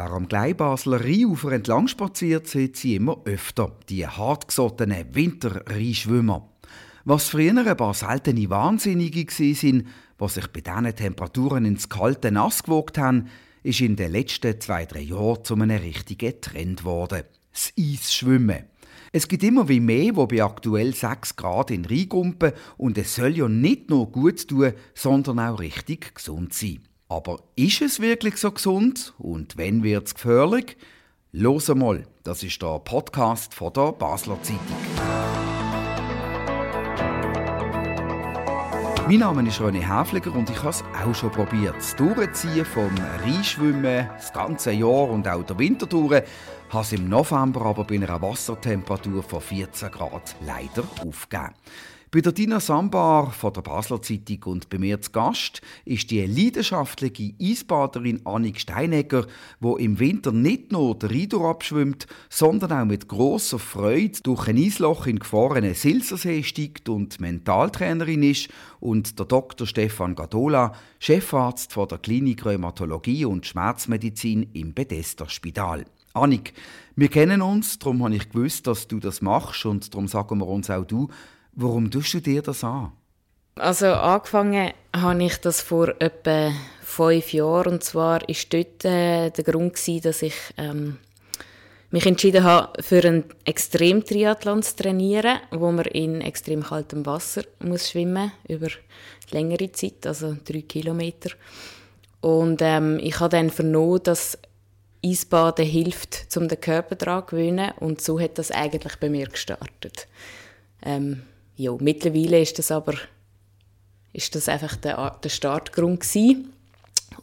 Wer am Gleibasler Rheinufer entlang spaziert, sieht sie immer öfter, die hartgesottenen Winterrheinschwimmer. Was früher ein paar seltene Wahnsinnige waren, die sich bei diesen Temperaturen ins kalte Nass gewogt haben, ist in den letzten zwei, drei Jahren zu einem richtigen Trend geworden. Das Eisschwimmen. Es gibt immer wie mehr, wo bei aktuell 6 Grad in Rheingumpen und es soll ja nicht nur gut tun, sondern auch richtig gesund sein. Aber ist es wirklich so gesund und wenn wird es gefährlich? Los mal, das ist der Podcast von der Basler Zeitung. Mein Name ist René Häfliger und ich habe es auch schon probiert. Das Durchziehen vom Reinschwimmen das ganze Jahr und auch der Winter durch, habe es im November aber bei einer Wassertemperatur von 14 Grad leider aufgegeben. Bei der Dina Sambar von der Basler Zeitung und bei mir zu Gast ist die leidenschaftliche Eisbaderin Annik Steinegger, wo im Winter nicht nur der Rieder abschwimmt, sondern auch mit großer Freude durch ein Eisloch in gefahrenen Silsersee steigt und Mentaltrainerin ist und der Dr. Stefan Gadola, Chefarzt von der Klinik Rheumatologie und Schmerzmedizin im Bethesda Spital. Annik, wir kennen uns, darum habe ich gewusst, dass du das machst und darum sagen wir uns auch du, Warum tust du dir das an? Also angefangen habe ich das vor etwa fünf Jahren und zwar war dort äh, der Grund gewesen, dass ich ähm, mich entschieden habe, für einen Extremtriathlon zu trainieren, wo man in extrem kaltem Wasser muss schwimmen über längere Zeit, also drei Kilometer. Und ähm, ich habe dann vernommen, dass Eisbaden hilft, um den Körper daran zu gewöhnen und so hat das eigentlich bei mir gestartet. Ähm, ja, mittlerweile ist das aber ist das einfach der, der Startgrund gewesen.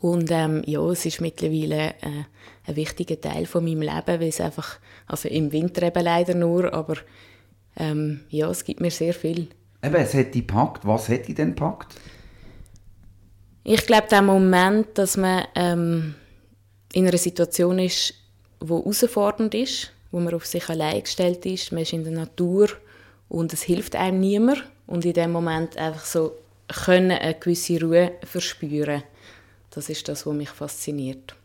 Und ähm, ja, es ist mittlerweile äh, ein wichtiger Teil von meinem Leben, weil es einfach, also im Winter eben leider nur, aber ähm, ja, es gibt mir sehr viel. Eben, es hat dich gepackt. Was hat dich denn gepackt? Ich glaube, der Moment, dass man ähm, in einer Situation ist, die herausfordernd ist, wo man auf sich allein gestellt ist, man ist in der Natur, und es hilft einem niemand und in dem Moment einfach so können eine gewisse Ruhe verspüren. Das ist das, was mich fasziniert.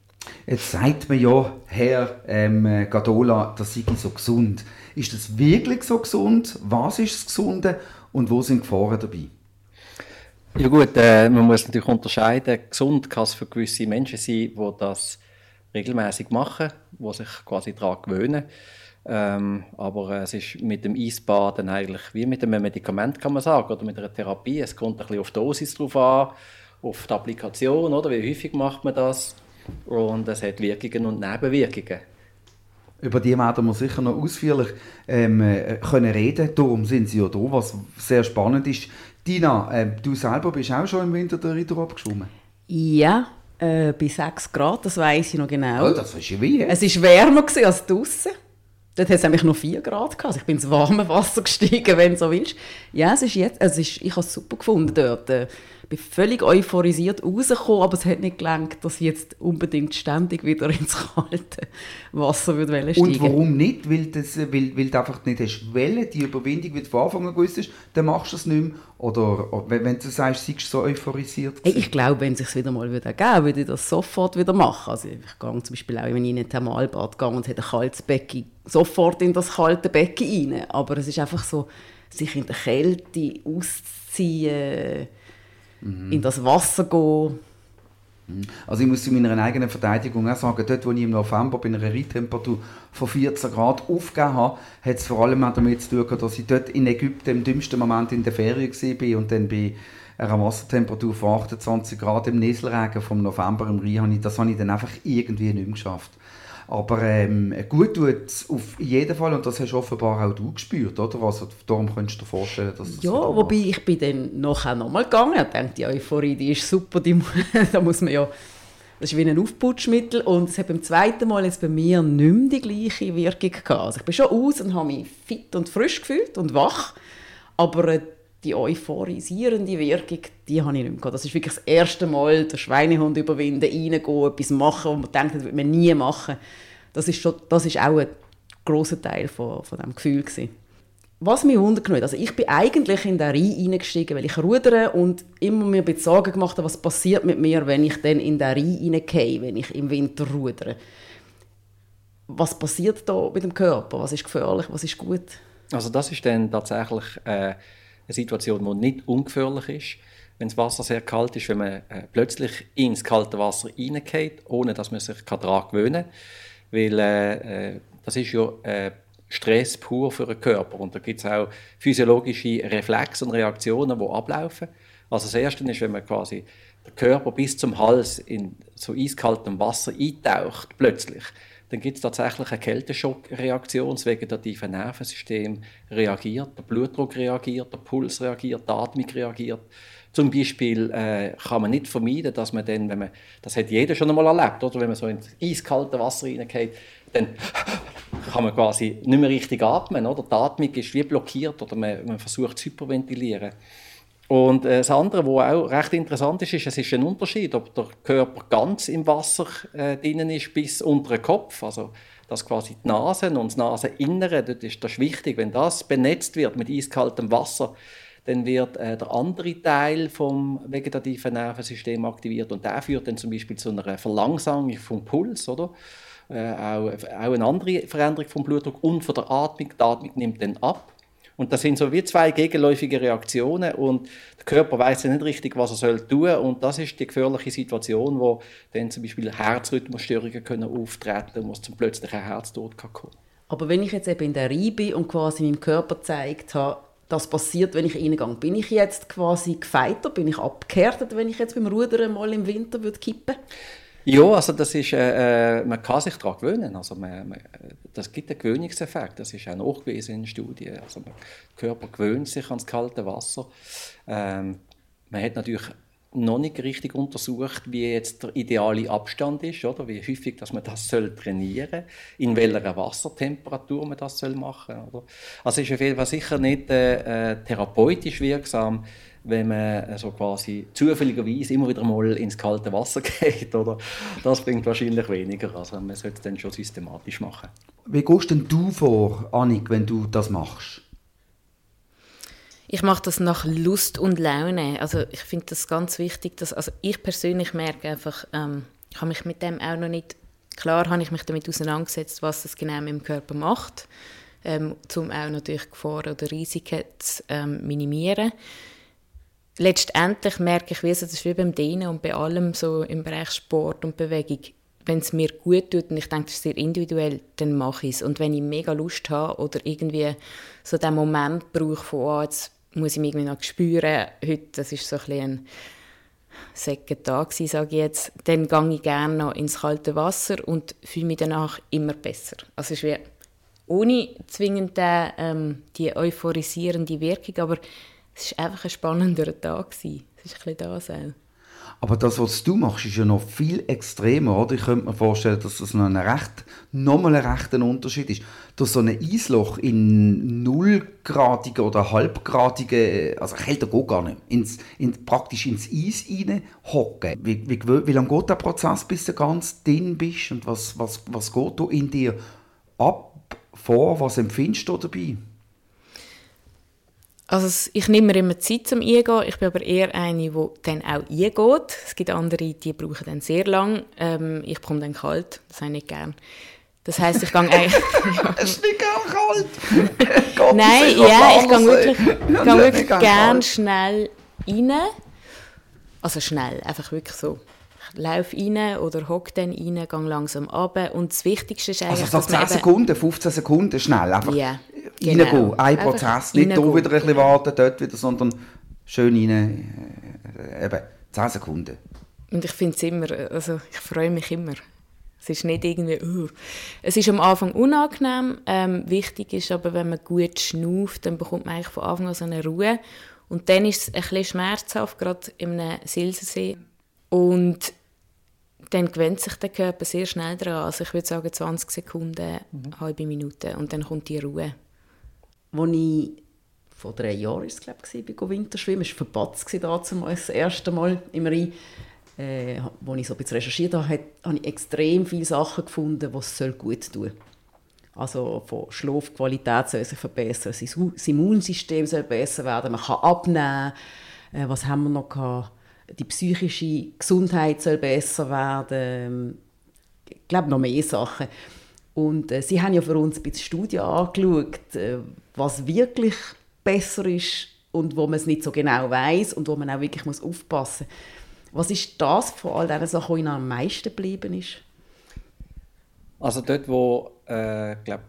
Jetzt sagt man ja, Herr ähm, Gadola, das sei so gesund. Ist das wirklich so gesund? Was ist das Gesunde und wo sind Gefahren dabei? Ja gut, äh, man muss natürlich unterscheiden. Gesund kann es für gewisse Menschen sein, die das regelmäßig machen, die sich quasi daran gewöhnen. Ähm, aber äh, es ist mit dem Eisbaden eigentlich wie mit einem Medikament, kann man sagen, oder mit einer Therapie. Es kommt ein bisschen auf die Dosis drauf an, auf die Applikation, oder wie häufig macht man das. Und es hat Wirkungen und Nebenwirkungen. Über die werden wir sicher noch ausführlich ähm, äh, können reden. Darum sind sie ja da, was sehr spannend ist. Dina, äh, du selber bist auch schon im Winter der Ritter abgeschwommen? Ja, äh, bei 6 Grad, das weiß ich noch genau. Oh, das ist ja wie. Es war wärmer als draußen. Dort hat es nämlich noch 4 Grad gehabt. Also ich bin ins warme Wasser gestiegen, wenn du so willst. Ja, es ist jetzt, ist, ich habe es super gefunden dort. Ich bin völlig euphorisiert rausgekommen, aber es hat nicht gelangt, dass ich jetzt unbedingt ständig wieder ins kalte Wasser würde steigen Und warum nicht? Weil, das, weil, weil du einfach nicht hast wollen, die Überwindung, wie du von Anfang an gewusst hast, dann machst du es nicht mehr. Oder wenn du sagst, du so euphorisiert hey, Ich glaube, wenn es sich wieder mal wieder geben würde ich das sofort wieder machen. Also ich gehe zum Beispiel auch, wenn ich in ein Thermalbad gehe und es hat ein kaltes Becken, sofort in das kalte Becken rein. Aber es ist einfach so, sich in der Kälte auszuziehen, mhm. in das Wasser gehen. Also ich muss zu meiner eigenen Verteidigung auch sagen, dort, wo ich im November bei einer Reittemperatur von 14 Grad aufgegeben habe, hat es vor allem auch damit zu tun, dass ich dort in Ägypten im dümmsten Moment in der Ferien war und dann bei einer Wassertemperatur von 28 Grad im Nieselregen vom November im Rhein, das habe ich dann einfach irgendwie nicht mehr geschafft. Aber ähm, gut tut es auf jeden Fall und das hast du offenbar auch du gespürt, oder? Also, darum könntest du dir vorstellen, dass das Ja, wobei macht. ich bin dann nachher nochmal gegangen und dachte, die Euphorie, die ist super, die, da muss man ja, das ist wie ein Aufputschmittel und es hat beim zweiten Mal jetzt bei mir nicht mehr die gleiche Wirkung gehabt. Also ich bin schon aus und habe mich fit und frisch gefühlt und wach, aber äh, die euphorisierende Wirkung, die habe ich nicht mehr gehabt. Das ist wirklich das erste Mal, den Schweinehund überwinden, reingehen, etwas machen, was man denkt, das würde man nie machen. Das ist, schon, das ist auch ein grosser Teil von, von diesem Gefühl. Gewesen. was mich wundert, also ich bin eigentlich in den Rhein eingestiegen, weil ich rudere und immer mir ein Sorgen gemacht habe, was passiert mit mir, wenn ich dann in den Rhein reingehe, wenn ich im Winter rudere. Was passiert da mit dem Körper? Was ist gefährlich, was ist gut? Also das ist dann tatsächlich äh, eine Situation, die nicht ungefährlich ist. Wenn das Wasser sehr kalt ist, wenn man äh, plötzlich ins kalte Wasser reingeht, ohne dass man sich daran gewöhnen kann. Weil äh, äh, das ist ja äh, Stress pur für den Körper. Und da gibt es auch physiologische Reflexe und Reaktionen, die ablaufen. Also das Erste ist, wenn man quasi den Körper bis zum Hals in so eiskaltem Wasser eintaucht, plötzlich, dann gibt es tatsächlich eine Kälteschockreaktion. Das vegetative Nervensystem reagiert, der Blutdruck reagiert, der Puls reagiert, die Atmung reagiert. Zum Beispiel äh, kann man nicht vermeiden, dass man dann, wenn man, das hat jeder schon einmal erlebt, oder wenn man so ins eiskalte Wasser reingeht, dann kann man quasi nicht mehr richtig atmen. Oder? Die Atmung ist wie blockiert oder man, man versucht zu hyperventilieren. Und äh, das andere, was auch recht interessant ist, ist, es ist ein Unterschied, ob der Körper ganz im Wasser äh, drinnen ist bis unter den Kopf. Also, dass quasi die Nase und das Naseninnere, das ist das wichtig. Wenn das benetzt wird mit eiskaltem Wasser, dann wird äh, der andere Teil vom vegetativen Nervensystem aktiviert und der führt dann zum Beispiel zu einer Verlangsamung vom Puls, oder? Äh, auch, auch eine andere Veränderung vom Blutdruck und von der Atmung. Die Atmung nimmt dann ab. Und das sind so wie zwei gegenläufige Reaktionen und der Körper weiß nicht richtig, was er soll tun und das ist die gefährliche Situation, wo dann zum Beispiel Herzrhythmusstörungen können auftreten, wo es zum plötzlichen Herztod kann kommen. Aber wenn ich jetzt eben in der Reihe bin und quasi meinem Körper gezeigt habe, das passiert, wenn ich reingehe, bin ich jetzt quasi gefeiter, bin ich abgehärtet, wenn ich jetzt beim Rudern mal im Winter würde kippen? Ja, also das ist, äh, äh, man kann sich daran gewöhnen. Also man, man, das gibt einen Gewöhnungseffekt. Das ist auch nachgewiesen in Studien. Also der Körper gewöhnt sich ans kalte Wasser. Ähm, man hat natürlich noch nicht richtig untersucht, wie jetzt der ideale Abstand ist, oder wie häufig, dass man das soll trainieren, in welcher Wassertemperatur man das soll machen. Oder? Also ist auf jeden Fall sicher nicht äh, äh therapeutisch wirksam, wenn man so quasi zufälligerweise immer wieder mal ins kalte Wasser geht. Oder? Das bringt wahrscheinlich weniger. Also man sollte es dann schon systematisch machen. Wie gehst denn du vor, Annik, wenn du das machst? Ich mache das nach Lust und Laune. Also ich finde das ganz wichtig. Dass, also ich persönlich merke einfach, ähm, ich habe mich mit dem auch noch nicht, klar habe ich mich damit auseinandergesetzt, was das genau mit dem Körper macht, ähm, um auch natürlich Gefahren oder Risiken zu ähm, minimieren letztendlich merke ich, wie es ist wie beim Dehnen und bei allem so im Bereich Sport und Bewegung. Wenn es mir gut tut und ich denke, das ist sehr individuell, dann mache ich es. Und wenn ich mega Lust habe oder irgendwie so den Moment brauche von, oh, jetzt muss ich mich irgendwie noch spüren, heute, das ist so ein bisschen ein Säcke Tag sage ich jetzt, dann gehe ich gerne noch ins kalte Wasser und fühle mich danach immer besser. Also es ist wie ohne zwingend die, ähm, die euphorisierende Wirkung, aber es war einfach ein spannender Tag. Es ist ein das. Aber das, was du machst, ist ja noch viel extremer, oder? Ich könnte mir vorstellen, dass das noch ein recht, nochmal ein rechter Unterschied ist. Durch so ein Eisloch in nullgradige oder halbgradige, also kälter geht gar nicht, ins, in, praktisch ins Eis hocken. Wie, wie, wie lange geht der Prozess, bis du ganz drin bist? Und was, was, was geht da in dir ab, vor? Was empfindest du dabei? Also ich nehme mir immer Zeit zum Eingehen. Ich bin aber eher eine, die dann auch eingeht. Es gibt andere, die brauchen dann sehr lang. Ähm, ich bekomme dann kalt. Das habe ich nicht gern. Das heisst, ich gehe eigentlich... Es ist nicht gern kalt! Nein, ja, ich gehe wirklich, gehe wirklich gern schnell rein. Also schnell, einfach wirklich so. Ich laufe rein oder hocke dann rein, gehe langsam runter. Und das Wichtigste ist eigentlich, also so 10 Sekunden, 15 Sekunden schnell, einfach... Yeah genau. reingehen. Ein Prozess. Nicht hier wieder ein bisschen warten, dort wieder, sondern schön rein. Äh, eben 10 Sekunden. Und ich finde es immer, also ich freue mich immer. Es ist nicht irgendwie, uh. es ist am Anfang unangenehm. Ähm, wichtig ist aber, wenn man gut schnauft, dann bekommt man eigentlich von Anfang an so eine Ruhe. Und dann ist es ein bisschen schmerzhaft, gerade in einem Silsersee. Und dann gewöhnt sich der Körper sehr schnell daran. Also ich würde sagen 20 Sekunden, mhm. halbe Minute und dann kommt die Ruhe als ich vor drei Jahren ist glaube ich, bei Winterschwimmen, es war verpatzt das erste Mal im Rhein, äh, als ich so ein recherchiert habe, habe ich extrem viele Sachen gefunden, die es gut tun soll. Also von Schlafqualität soll sich verbessern, das Immunsystem soll besser werden, man kann abnehmen. Äh, was haben wir noch gehabt? Die psychische Gesundheit soll besser werden. Ich glaube, noch mehr Sachen. Und äh, sie haben ja für uns ein bisschen Studien angeschaut, äh, was wirklich besser ist und wo man es nicht so genau weiß und wo man auch wirklich muss aufpassen muss. Was ist das von all diesen Sachen, die Ihnen am meisten geblieben ist? Also dort, wo äh, glaub,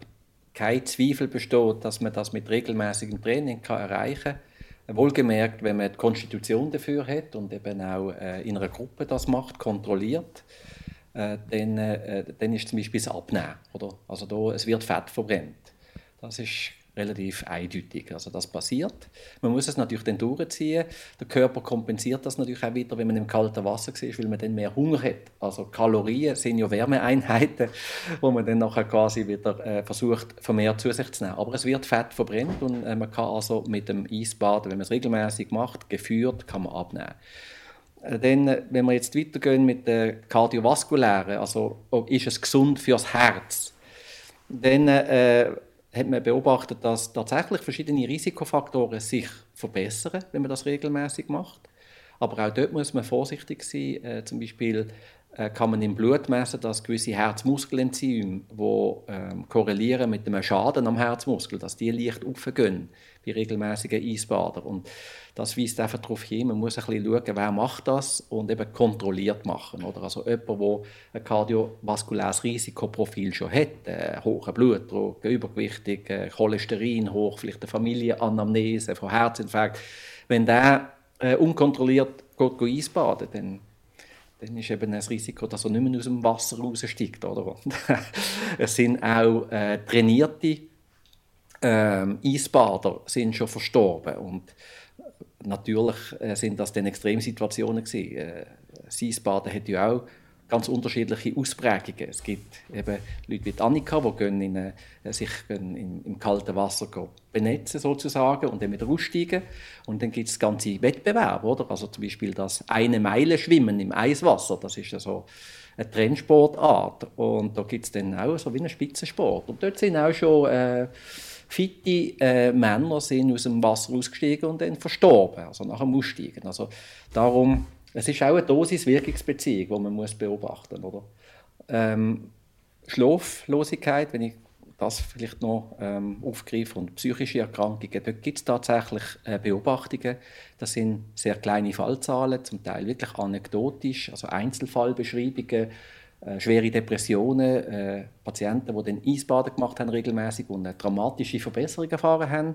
kein Zweifel besteht, dass man das mit regelmäßigem Training kann erreichen kann. Wohlgemerkt, wenn man die Konstitution dafür hat und eben auch äh, in einer Gruppe das macht, kontrolliert, äh, dann, äh, dann ist zum Beispiel das Abnehmen. Oder? Also da, es wird Fett verbrennt. Das ist relativ eindeutig. Also das passiert. Man muss es natürlich dann durchziehen. Der Körper kompensiert das natürlich auch wieder, wenn man im kalten Wasser ist, weil man dann mehr Hunger hat. Also Kalorien sind ja Wärmeeinheiten, wo man dann nachher quasi wieder äh, versucht, vermehrt zu sich zu nehmen. Aber es wird Fett verbrennt und äh, man kann also mit dem Eisbaden, wenn man es regelmäßig macht, geführt, kann man abnehmen. Äh, dann, wenn wir jetzt weitergehen mit der kardiovaskulären, also ist es gesund fürs Herz, dann äh, hat man beobachtet, dass tatsächlich verschiedene Risikofaktoren sich verbessern, wenn man das regelmäßig macht. Aber auch dort muss man vorsichtig sein. Äh, zum Beispiel kann man im Blut messen, dass gewisse Herzmuskelenzyme, die ähm, korrelieren mit einem Schaden am Herzmuskel, dass die leicht aufgehen bei regelmäßigen Eisbadern. Und das weist einfach darauf hin, man muss ein bisschen schauen, wer macht das und eben kontrolliert machen. Oder? Also jemand, der ein kardiovaskuläres Risikoprofil schon hat, äh, hohen Blutdruck, übergewichtig, äh, Cholesterin hoch, vielleicht eine Familienanamnese von Herzinfarkt, wenn der äh, unkontrolliert geht, geht Eisbaden, dann dann ist eben das Risiko, dass er nicht mehr aus dem Wasser raussteigt. Oder? es sind auch äh, trainierte äh, Eisbader sind schon verstorben und natürlich äh, sind das dann Extremsituationen. Äh, das Eisbaden hat ja auch ganz unterschiedliche Ausprägungen. Es gibt eben Leute wie Annika, die gehen in, äh, sich gehen in, im kalten Wasser benetzen sozusagen und dann wieder aussteigen. Und dann gibt es ganze Wettbewerbe, oder? Also zum Beispiel das eine Meile Schwimmen im Eiswasser, das ist ja so eine Trendsportart. Und da gibt es dann auch so wie einen Spitzensport. Und dort sind auch schon äh, fitte äh, Männer sind aus dem Wasser ausgestiegen und dann verstorben, also nach dem Aussteigen. Also darum es ist auch eine Dosis-Wirkungsbeziehung, die man muss beobachten muss. Ähm, Schlaflosigkeit, wenn ich das vielleicht noch ähm, aufgreife, und psychische Erkrankungen, dort gibt es tatsächlich äh, Beobachtungen. Das sind sehr kleine Fallzahlen, zum Teil wirklich anekdotisch, also Einzelfallbeschreibungen, äh, schwere Depressionen, äh, Patienten, die dann Eisbaden gemacht haben regelmäßig und eine dramatische Verbesserung erfahren haben.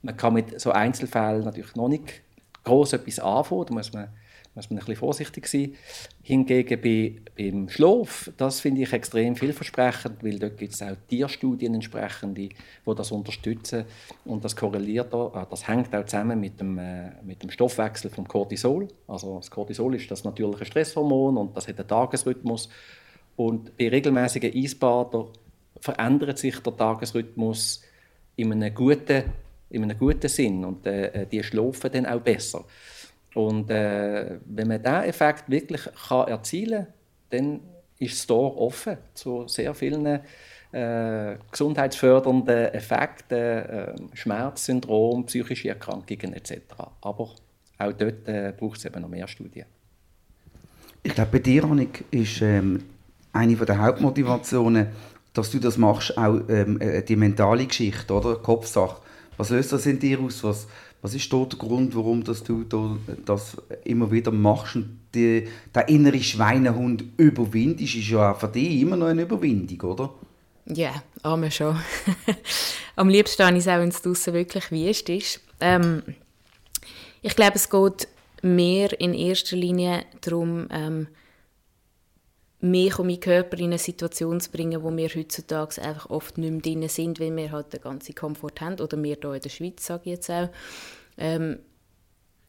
Man kann mit so Einzelfällen natürlich noch nicht groß etwas anfangen, da muss man muss man ein bisschen vorsichtig sein. Hingegen bei, beim Schlaf, das finde ich extrem vielversprechend, weil dort gibt es auch Tierstudien entsprechend, die, das unterstützen und das korreliert äh, das hängt auch zusammen mit dem, äh, mit dem Stoffwechsel vom Cortisol. Also das Cortisol ist das natürliche Stresshormon und das hat einen Tagesrhythmus und bei regelmäßigen Eisbadern verändert sich der Tagesrhythmus in einem guten, in einem guten Sinn und äh, die schlafen dann auch besser. Und äh, wenn man diesen Effekt wirklich kann erzielen kann, dann ist das Tor offen zu sehr vielen äh, gesundheitsfördernden Effekten, äh, Schmerzsyndrom, psychische Erkrankungen etc. Aber auch dort äh, braucht es eben noch mehr Studien. Ich glaube, bei dir, Annik, ist ähm, eine der Hauptmotivationen, dass du das machst, auch ähm, äh, die mentale Geschichte, oder? Kopfsache. Was löst das in dir aus? Was, was ist dort der Grund, warum dass du das immer wieder machst und die, der innere Schweinehund überwindest? Ist ja auch für dich immer noch eine Überwindung, oder? Ja, yeah, schon. Am liebsten habe es auch, wenn es draußen wirklich wüst ist. Ähm, ich glaube, es geht mehr in erster Linie darum, ähm, mich und meinen Körper in eine Situation zu bringen, wo wir heutzutage einfach oft nicht mehr drin sind, weil wir halt den ganzen Komfort haben. Oder wir hier in der Schweiz, sage ich jetzt auch. Ähm,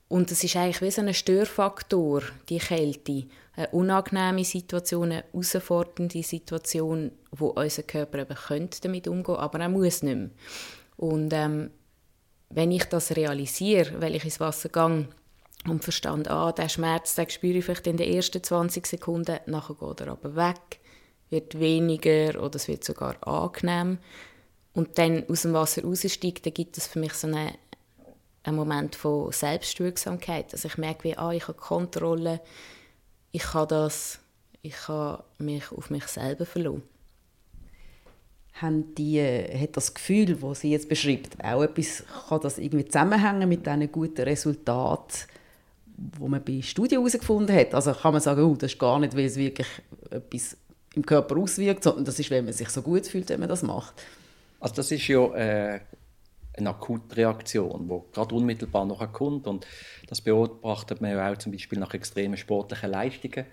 und es ist eigentlich wie so ein Störfaktor, die Kälte. Eine unangenehme Situation, eine herausfordernde Situation, wo unser Körper eben könnte damit umgehen aber er muss nicht mehr. Und ähm, wenn ich das realisiere, weil ich ins Wasser gehe, und verstand, ah, der Schmerz, den spüre ich vielleicht in den ersten 20 Sekunden, nachher geht er aber weg, wird weniger oder es wird sogar angenehm. Und dann aus dem Wasser raussteigt, dann gibt es für mich so eine, einen Moment von Selbstwirksamkeit. Also ich merke, wie, ah, ich habe Kontrolle, ich kann das, ich kann mich auf mich selber verlassen. Haben die, hat das Gefühl, das sie jetzt beschreibt, auch etwas, kann das irgendwie zusammenhängen mit diesen guten Resultaten, wo man bei Studien herausgefunden hat? Also kann man sagen, oh, das ist gar nicht, weil es wirklich etwas im Körper auswirkt, sondern das ist, wenn man sich so gut fühlt, wenn man das macht. Also das ist ja äh, eine Akutreaktion, die gerade unmittelbar noch kommt und das beobachtet man ja auch zum Beispiel nach extremen sportlichen Leistungen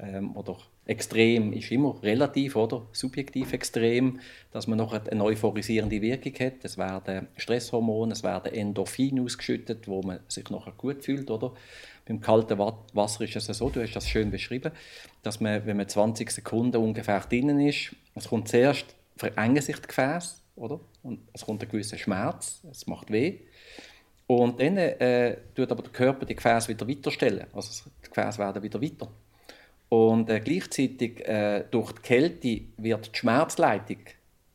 ähm, oder extrem ist immer relativ oder subjektiv extrem, dass man noch eine euphorisierende Wirkung hat. Es werden Stresshormone, es werden Endorphine ausgeschüttet, wo man sich nachher gut fühlt, oder? Beim kalten Wasser ist es so, du hast das schön beschrieben, dass man, wenn man 20 Sekunden ungefähr drinnen ist, es kommt zuerst verengen sich die Gefäße, oder? Und es kommt ein gewisser Schmerz, es macht weh. Und dann äh, tut aber der Körper die Gefäße wieder weiterstellen. Also die Gefäße werden wieder weiter. Und äh, gleichzeitig äh, durch die Kälte wird die Schmerzleitung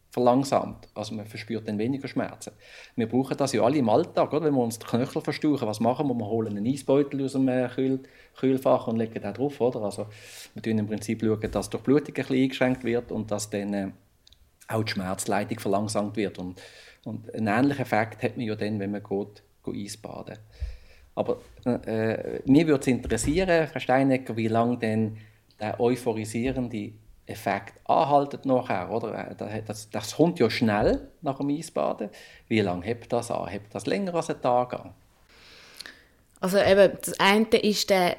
verlangsamt. Also man verspürt dann weniger Schmerzen. Wir brauchen das ja alle im Alltag, oder? wenn wir uns die Knöchel verstauchen. Was machen wir? Wir holen einen Eisbeutel aus dem äh, Kühl Kühlfach und legen den drauf. Oder? Also wir schauen im Prinzip, schauen, dass die Blutung ein eingeschränkt wird und dass dann äh, auch die Schmerzleitung verlangsamt wird. Und, und einen ähnlichen Effekt hat man ja dann, wenn man geht, geht Eisbaden. Aber äh, mir würde es interessieren, Frau Steinecker, wie lange denn der euphorisierende Effekt anhaltet nachher, oder? Äh, das, das kommt ja schnell nach dem Eisbaden. Wie lange hebt das an? Hebt das länger als einen Tag an? Also eben, das eine ist der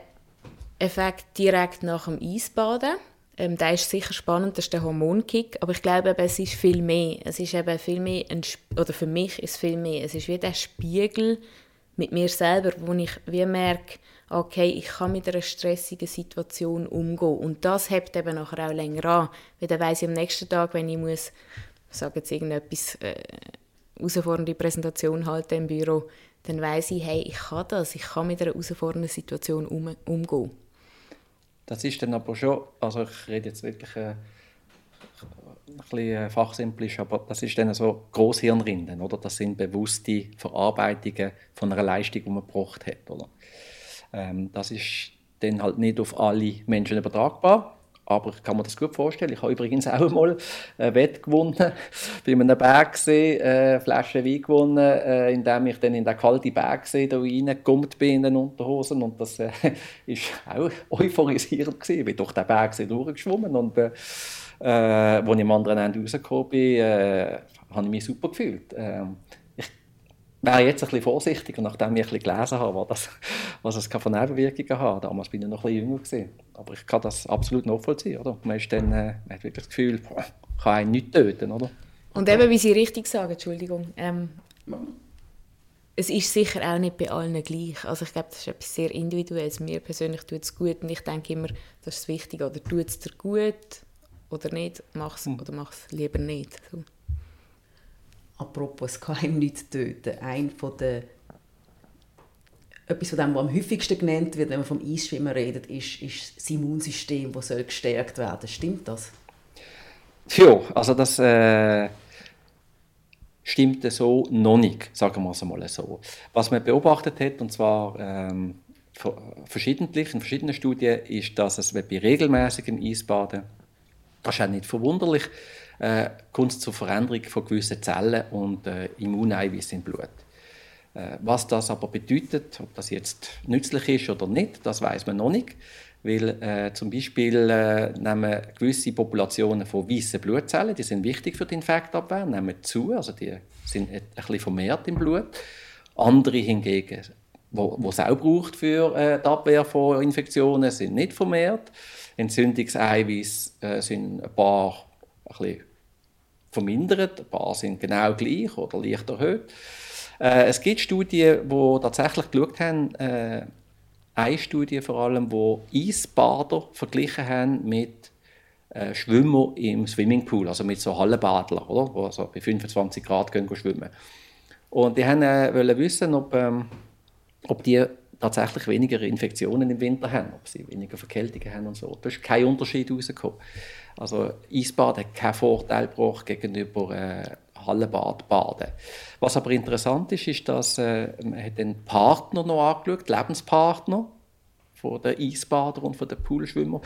Effekt direkt nach dem Eisbaden. Ähm, der ist sicher spannend, das ist der Hormonkick, aber ich glaube, eben, es ist viel mehr. Es ist eben viel mehr, ein, oder für mich ist es viel mehr. Es ist wie der Spiegel mit mir selber, wo ich wie merke, okay, ich kann mit einer stressigen Situation umgehen. Und das hebt eben nachher auch länger an. Weil dann weiss ich am nächsten Tag, wenn ich muss, sage jetzt irgendetwas, äh, herausfordernde Präsentation halten im Büro, dann weiß ich, hey, ich kann das, ich kann mit einer herausfordernden Situation um, umgehen. Das ist dann aber schon, also ich rede jetzt wirklich äh, ein bisschen äh, fachsimplisch, aber das ist dann so Großhirnrinden, oder? Das sind bewusste Verarbeitungen von einer Leistung, die man gebraucht hat, oder? Ähm, das ist dann halt nicht auf alle Menschen übertragbar. Aber ich kann mir das gut vorstellen. Ich habe übrigens auch einmal ein Wett gewonnen, bei einem Bergsee, eine Flasche Wein gewonnen, äh, indem ich dann in den kalten Bergsee da reingekommen bin in den Unterhosen. Und das äh, auch euphorisierend gewesen. Ich bin durch den Bergsee durchgeschwommen und äh, äh, als ich am anderen Ende rausgekommen bin, äh, habe ich mich super gefühlt. Ähm, wäre jetzt ein bisschen vorsichtiger, nachdem ich ein bisschen gelesen habe, was, das, was es von Nebenwirkungen hat. Damals bin ich noch ein bisschen jünger. Gewesen. Aber ich kann das absolut nachvollziehen. Oder? Man, ist dann, äh, man hat wirklich das Gefühl, boah, kann einen nicht töten. Oder? Und eben, wie Sie richtig sagen, Entschuldigung, ähm, es ist sicher auch nicht bei allen gleich. Also ich glaube, das ist etwas sehr Individuelles. Mir persönlich tut es gut und ich denke immer, das ist wichtig. Oder tut es dir gut oder nicht, mach es mhm. oder mach es lieber nicht. So. Apropos, es kann einem nicht töten. Ein von der etwas von dem, was am häufigsten genannt wird, wenn man vom Eisschwimmen redet, ist, ist das Immunsystem, das soll gestärkt werden. Stimmt das? Ja, also das äh, stimmt so noch nicht, sagen wir es mal so. Was man beobachtet hat, und zwar ähm, verschiedentlich in verschiedenen Studien, ist, dass es bei regelmäßigem Eisbaden, das ist auch nicht verwunderlich, äh, kommt es zur Veränderung von gewissen Zellen und äh, Immuneiweiß im Blut. Äh, was das aber bedeutet, ob das jetzt nützlich ist oder nicht, das weiß man noch nicht. Weil äh, zum Beispiel äh, nehmen gewisse Populationen von weißen Blutzellen, die sind wichtig für die Infektabwehr, nehmen zu, also die sind ein bisschen vermehrt im Blut. Andere hingegen, wo, es auch braucht für äh, die Abwehr von Infektionen, sind nicht vermehrt. Entzündungseiweiß äh, sind ein paar ein bisschen vermindert, ein paar sind genau gleich oder leicht erhöht. Äh, es gibt Studien, die tatsächlich geschaut haben, äh, eine Studie vor allem, wo Eisbader verglichen haben mit äh, Schwimmer im Swimmingpool, also mit so Hallenbadler, oder? die also bei 25 Grad gehen schwimmen. Und die haben äh, wollen wissen, ob, ähm, ob die tatsächlich weniger Infektionen im Winter haben, ob sie weniger Verkältungen haben und so. Da ist kein Unterschied rausgekommen. Also Eisbad hat keinen Vorteil gebracht gegenüber äh, Hallenbad baden. Was aber interessant ist, ist, dass äh, man hat den Partner noch angeschaut, Lebenspartner von den Eisbader und von den Poolschwimmer.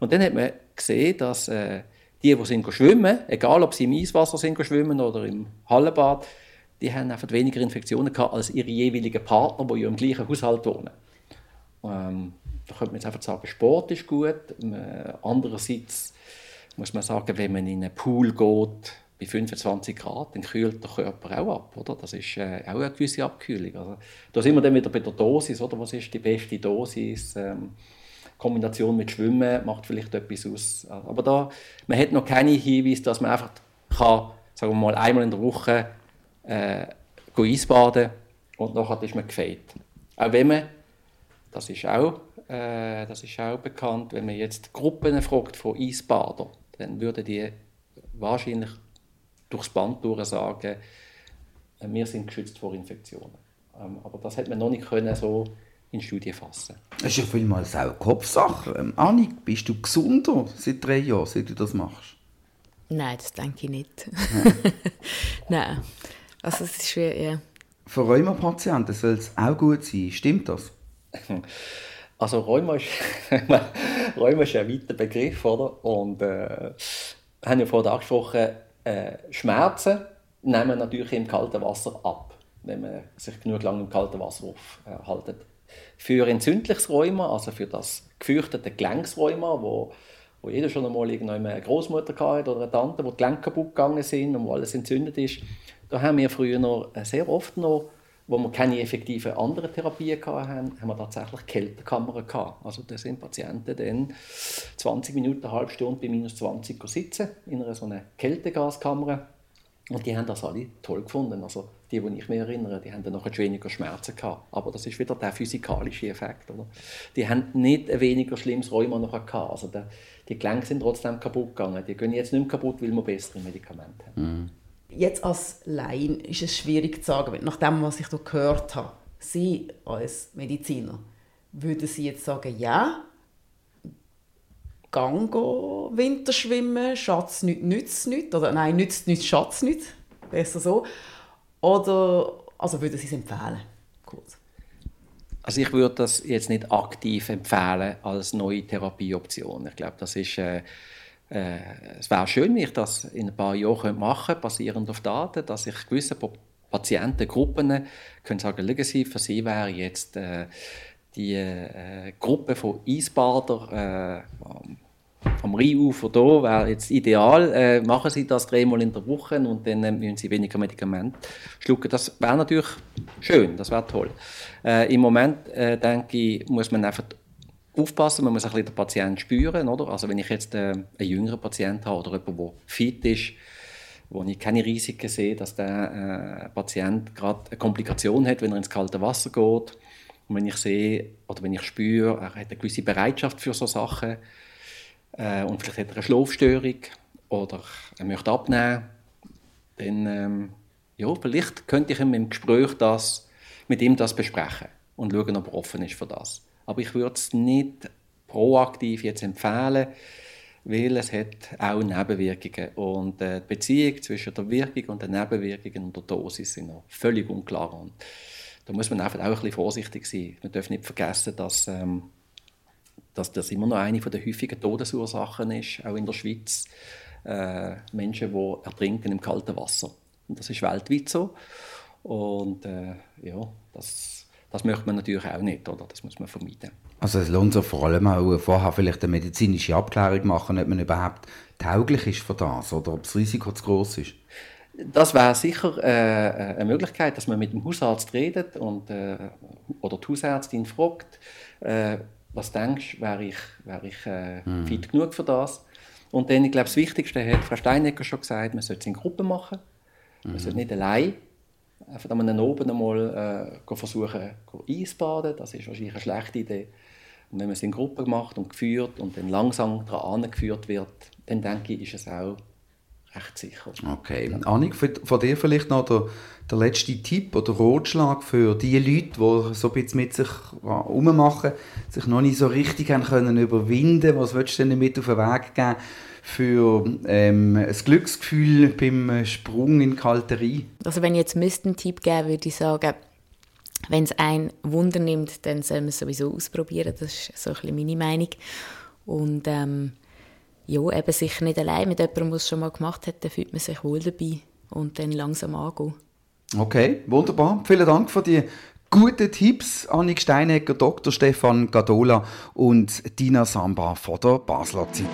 Und dann hat man gesehen, dass äh, die, die sind schwimmen, egal ob sie im Eiswasser sind schwimmen oder im Hallenbad, die haben einfach weniger Infektionen gehabt als ihre jeweiligen Partner, die im gleichen Haushalt wohnen. Ähm, da könnte man jetzt einfach sagen, Sport ist gut. Äh, andererseits muss man sagen, wenn man in einen Pool geht, bei 25 Grad, dann kühlt der Körper auch ab. Oder? Das ist äh, auch eine gewisse Abkühlung. Also, da sind wir dann wieder bei der Dosis. Oder? Was ist die beste Dosis? Ähm, Kombination mit Schwimmen macht vielleicht etwas aus. Aber da, man hat noch keine Hinweise, dass man einfach kann, sagen wir mal, einmal in der Woche äh, Eisbaden und nachher ist man gefeit. Auch wenn man, das ist auch, äh, das ist auch bekannt, wenn man jetzt Gruppen fragt von Eisbadern, dann würden die wahrscheinlich durchs Band durch sagen, äh, wir sind geschützt vor Infektionen. Ähm, aber das hat man noch nicht können so in Studien fassen. Das ist ja vielmals auch eine Kopfsache. Ähm, Annik, bist du gesunder seit drei Jahren, seit du das machst? Nein, das denke ich nicht. Nein. Also es ist schwer, ja. Für Rheumapatienten soll es auch gut sein. Stimmt das? Also Rheuma ist, Rheuma ist ein weiter Begriff, oder? Und äh, haben ja vorhin angesprochen, äh, Schmerzen nehmen natürlich im kalten Wasser ab, wenn man sich genug lange im kalten Wasser aufhält. Für entzündliches Rheuma, also für das gefürchtete Gelenksrheuma, wo, wo jeder schon einmal eine Großmutter hatte oder eine Tante, wo die Gelenke kaputt gegangen sind und wo alles entzündet ist, da haben wir früher noch äh, sehr oft noch, wo wir keine effektiven anderen Therapien hatten, haben wir tatsächlich Kältekammern gehabt. Also da sind Patienten dann 20 Minuten, eine halbe Stunde bei minus 20 sitzen in einer so einer Kältegaskammer und die haben das alle toll gefunden. Also die, die ich mich erinnere, die haben dann noch weniger Schmerzen gehabt. Aber das ist wieder der physikalische Effekt. Oder? Die haben nicht ein weniger schlimmes Rheuma noch gehabt. Also die Gelenke sind trotzdem kaputt gegangen. Die gehen jetzt nicht mehr kaputt, weil wir bessere Medikamente haben. Mhm. Jetzt als Laien ist es schwierig zu sagen, nach dem, was ich hier gehört habe. Sie als Mediziner, würden Sie jetzt sagen, ja, gang Winterschwimmen, Schatz nicht, nützt nicht, oder nein, nützt nicht, Schatz nicht, besser so. Oder, also würden Sie es empfehlen? Kurz. Also ich würde das jetzt nicht aktiv empfehlen als neue Therapieoption. Ich glaube, das ist äh, äh, es wäre schön, wenn ich das in ein paar Jahren machen könnte, basierend auf Daten, dass ich gewisse Patientengruppen können sagen, Sie, für sie wäre jetzt äh, die äh, Gruppe von Eisbader äh, am Rheinufer da wäre jetzt ideal. Äh, machen Sie das dreimal in der Woche und dann äh, müssen Sie weniger Medikamente schlucken. Das wäre natürlich schön, das wäre toll. Äh, Im Moment äh, denke ich, muss man einfach aufpassen, man muss ein bisschen den Patienten spüren. Oder? Also wenn ich jetzt äh, einen jüngeren Patienten habe oder jemanden, der fit ist, wo ich keine Risiken sehe, dass der äh, Patient gerade eine Komplikation hat, wenn er ins kalte Wasser geht. Und wenn ich sehe oder wenn ich spüre, er hat eine gewisse Bereitschaft für so Sachen äh, und vielleicht hat er eine Schlafstörung oder er möchte abnehmen, dann ähm, ja, vielleicht könnte ich im Gespräch das, mit ihm das besprechen und schauen, ob er offen ist für das. Aber ich würde es nicht proaktiv jetzt empfehlen, weil es hat auch Nebenwirkungen. Und äh, die Beziehung zwischen der Wirkung und den Nebenwirkungen und der Dosis sind noch völlig unklar. Und da muss man einfach auch ein bisschen vorsichtig sein. Man darf nicht vergessen, dass, ähm, dass das immer noch eine der häufigen Todesursachen ist, auch in der Schweiz. Äh, Menschen, die ertrinken im kalten Wasser. Und das ist weltweit so. Und äh, ja, das das möchte man natürlich auch nicht, oder? Das muss man vermeiden. Also es lohnt sich vor allem auch vorher vielleicht eine medizinische Abklärung machen, ob man überhaupt tauglich ist für das oder ob das Risiko zu groß ist. Das wäre sicher äh, eine Möglichkeit, dass man mit dem Hausarzt redet und, äh, oder die Hausärztin fragt, äh, was denkst du, wäre ich, wär ich äh, hm. fit genug für das? Und dann, ich glaube, das Wichtigste hat Frau Steinecker schon gesagt, man sollte es in Gruppen machen. Man mhm. sollte nicht allein einfach an oben einmal äh, versuchen Eisbaden. Das ist wahrscheinlich eine schlechte Idee. Und wenn man es in Gruppen macht und geführt und dann langsam daran angeführt wird, dann denke ich, ist es auch recht sicher. Okay. Annik, von dir vielleicht noch der, der letzte Tipp oder Ratschlag für die Leute, die so ein bisschen mit sich herummachen, sich noch nicht so richtig haben können überwinden Was würdest du denn mit auf den Weg geben für ähm, ein Glücksgefühl beim Sprung in die Kalterie? Also wenn ich jetzt einen Tipp geben würde ich sagen, wenn es ein Wunder nimmt, dann soll man es sowieso ausprobieren. Das ist so ein bisschen meine Meinung. Und ähm, ja, eben sicher nicht allein mit jemandem, der es schon mal gemacht hat, dann fühlt man sich wohl dabei und dann langsam angehen. Okay, wunderbar. Vielen Dank für die guten Tipps. Annik Steinegger, Dr. Stefan Gadola und Dina Samba von der Basler Zeitung.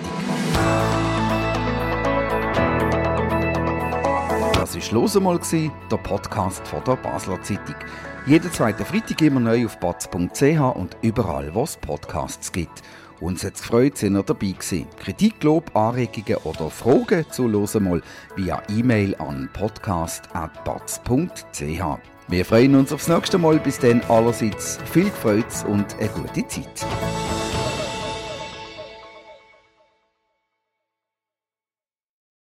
Das war «Los einmal», der Podcast von der Basler Zeitung. Jeden zweiten Freitag immer neu auf batz.ch und überall, wo es Podcasts gibt. Uns hat es gefreut, sind ihr dabei gewesen. Kritik, Lob, Anregungen oder Fragen zu «Los einmal» via E-Mail an podcast.batz.ch. Wir freuen uns aufs nächste Mal. Bis dann allerseits viel Freude und eine gute Zeit.